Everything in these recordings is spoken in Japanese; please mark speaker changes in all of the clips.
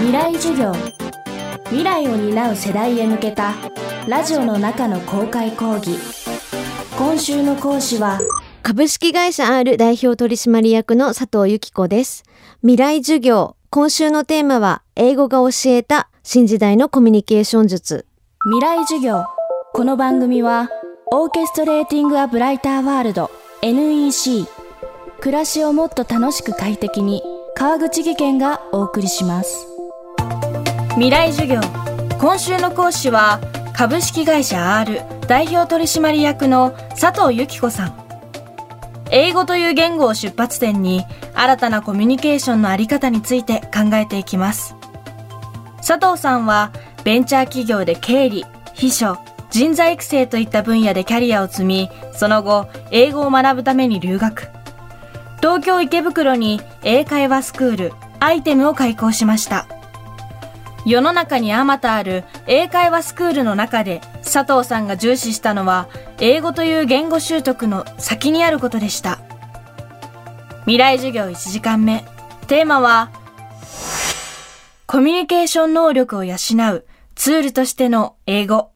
Speaker 1: 未来授業未来を担う世代へ向けたラジオの中の公開講義今週の講師は
Speaker 2: 株式会社 R 代表取締役の佐藤由紀子です。未来授業。今週のテーマは、英語が教えた新時代のコミュニケーション術。
Speaker 1: 未来授業この番組はオーケストレーティング・ア・ブライター・ワールド NEC 暮らしをもっと楽しく快適に川口義賢がお送りします未来授業今週の講師は株式会社 R 代表取締役の佐藤由紀子さん英語という言語を出発点に新たなコミュニケーションのあり方について考えていきます佐藤さんはベンチャー企業で経理、秘書、人材育成といった分野でキャリアを積み、その後、英語を学ぶために留学。東京池袋に英会話スクール、アイテムを開講しました。世の中にあまたある英会話スクールの中で佐藤さんが重視したのは英語という言語習得の先にあることでした。未来授業1時間目。テーマはコミュニケーション能力を養うツールとしての英語。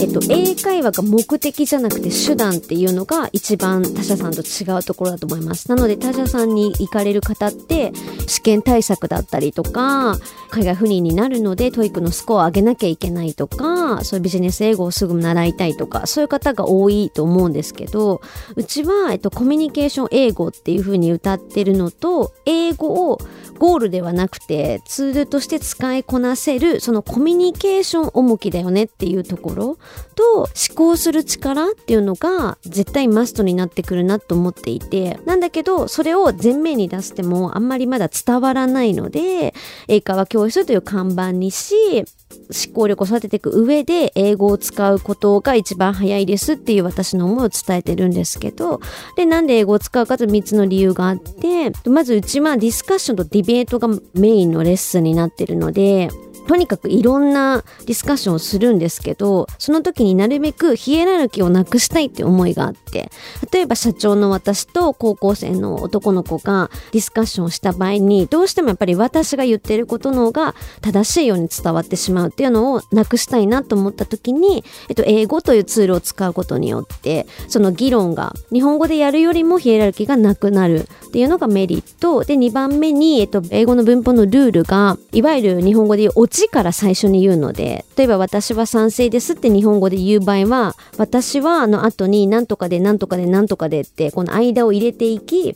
Speaker 2: えっと、英会話が目的じゃなくて手段っていうのが一番他社さんと違うところだと思います。なので他社さんに行かれる方って試験対策だったりとか、海外赴任になるので TOEIC のスコアを上げなきゃいけないとか、そういうビジネス英語をすぐ習いたいとか、そういう方が多いと思うんですけど、うちは、えっと、コミュニケーション英語っていうふうに謳ってるのと、英語をゴールではなくてツールとして使いこなせるそのコミュニケーション重きだよねっていうところと思考する力っていうのが絶対マストになってくるなと思っていてなんだけどそれを前面に出してもあんまりまだ伝わらないので英会話教室という看板にし思考力を育てていく上で英語を使うことが一番早いですっていう私の思いを伝えてるんですけどでなんで英語を使うかと3つの理由があってまずうちはディスカッションとディベートがメインのレッスンになってるのでとにかくいろんなディスカッションをするんですけどその時になるべくヒエラルキーをなくしたいって思いがあって。例えば社長の私と高校生の男の子がディスカッションをした場合にどうしてもやっぱり私が言ってることの方が正しいように伝わってしまうっていうのをなくしたいなと思った時に、えっと、英語というツールを使うことによってその議論が日本語でやるよりもヒエラルキーがなくなるっていうのがメリット。で2番目に、えっと、英語の文法のルールがいわゆる日本語で言うオチから最初に言うので例えば私は賛成ですって日本語で言う場合は私はあの後に何とかで何なんとかでなんとかでってこの間を入れていき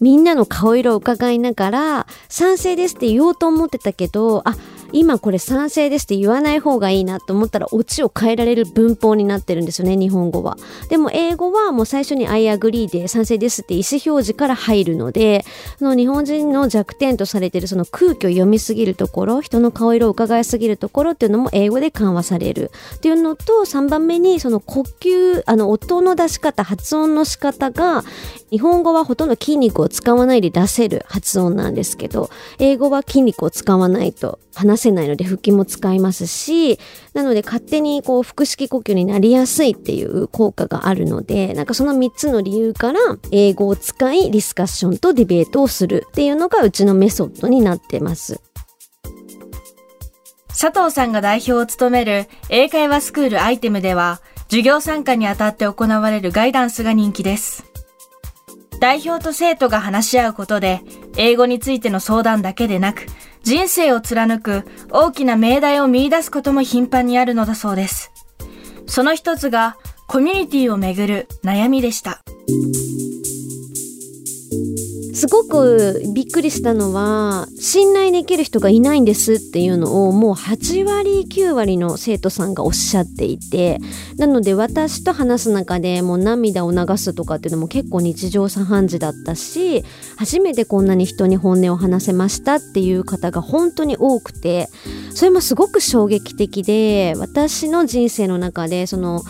Speaker 2: みんなの顔色を伺いながら賛成ですって言おうと思ってたけどあ今これ賛成ですって言わない方がいいなと思ったらオチを変えられる文法になってるんですよね日本語は。でも英語はもう最初に I agree で賛成ですって意思表示から入るのでその日本人の弱点とされてるその空気を読みすぎるところ人の顔色を伺いすぎるところっていうのも英語で緩和される。っていうのと3番目にその呼吸あの音の出し方発音の仕方が日本語はほとんど筋肉を使わないで出せる発音なんですけど英語は筋肉を使わないと話せないので腹筋も使いますしなので勝手にこう腹式呼吸になりやすいっていう効果があるのでなんかその3つの理由から英語を使いディスカッションとディベートをするっていうのがうちのメソッドになってます。
Speaker 1: 佐藤さんが代表を務める英会話スクールアイテムでは授業参加にあたって行われるガイダンスが人気です。代表と生徒が話し合うことで英語についての相談だけでなく人生を貫く大きな命題を見出すことも頻繁にあるのだそうです。その一つがコミュニティをめぐる悩みでした。
Speaker 2: すごくびっくりしたのは信頼できる人がいないんですっていうのをもう8割9割の生徒さんがおっしゃっていてなので私と話す中でもう涙を流すとかっていうのも結構日常茶飯事だったし初めてこんなに人に本音を話せましたっていう方が本当に多くてそれもすごく衝撃的で私の人生の中でその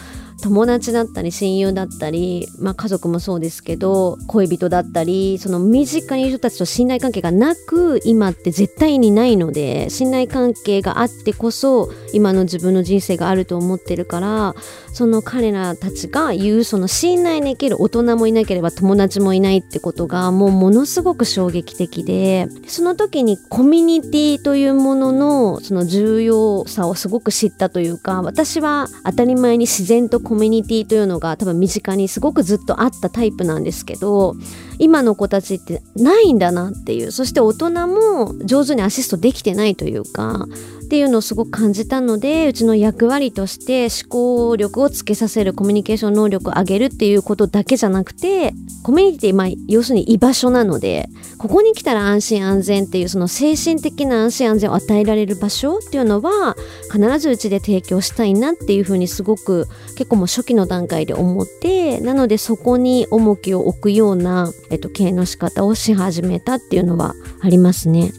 Speaker 2: 友達だったり親友だったり、まあ、家族もそうですけど恋人だったりその身近にいる人たちと信頼関係がなく今って絶対にないので信頼関係があってこそ今の自分の人生があると思ってるからその彼らたちが言うその信頼できる大人もいなければ友達もいないってことがもうものすごく衝撃的でその時にコミュニティというもののその重要さをすごく知ったというか私は当たり前に自然とコミュニティというのが多分身近にすごくずっとあったタイプなんですけど今の子たちってないんだなっていう。そして大人も上手にアシストできてないというかっていうのをすごく感じたのでうちの役割として思考力をつけさせるコミュニケーション能力を上げるっていうことだけじゃなくてコミュニティまあ要するに居場所なのでここに来たら安心安全っていうその精神的な安心安全を与えられる場所っていうのは必ずうちで提供したいなっていうふうにすごく結構もう初期の段階で思ってなのでそこに重きを置くような、えっと、経営の仕方をし始めたっていうのはありますね。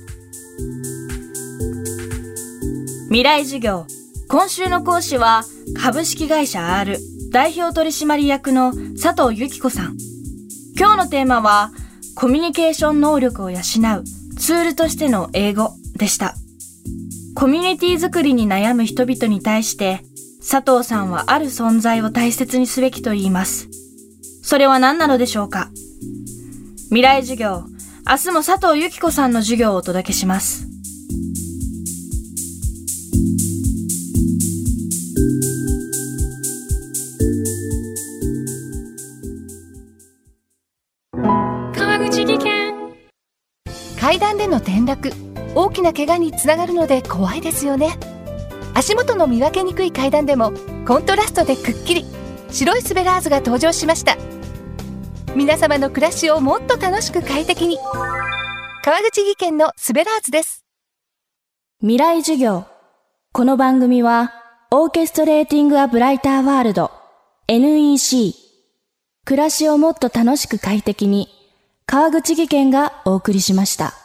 Speaker 1: 未来授業。今週の講師は株式会社 R 代表取締役の佐藤由紀子さん。今日のテーマはコミュニケーション能力を養う。ツールとしての英語でした。コミュニティ作りに悩む人々に対して佐藤さんはある存在を大切にすべきと言います。それは何なのでしょうか？未来授業。明日も佐藤由紀子さんの授業をお届けします。
Speaker 3: 川口技研。階段での転落。大きな怪我につながるので怖いですよね。足元の見分けにくい階段でもコントラストでくっきり。白いスベラーズが登場しました皆様の暮らしをもっと楽しく快適に。川口技研のスベラーズです。
Speaker 1: 未来授業。この番組はオーケストレーティング・ア・ブライター・ワールド NEC 暮らしをもっと楽しく快適に川口技研がお送りしました。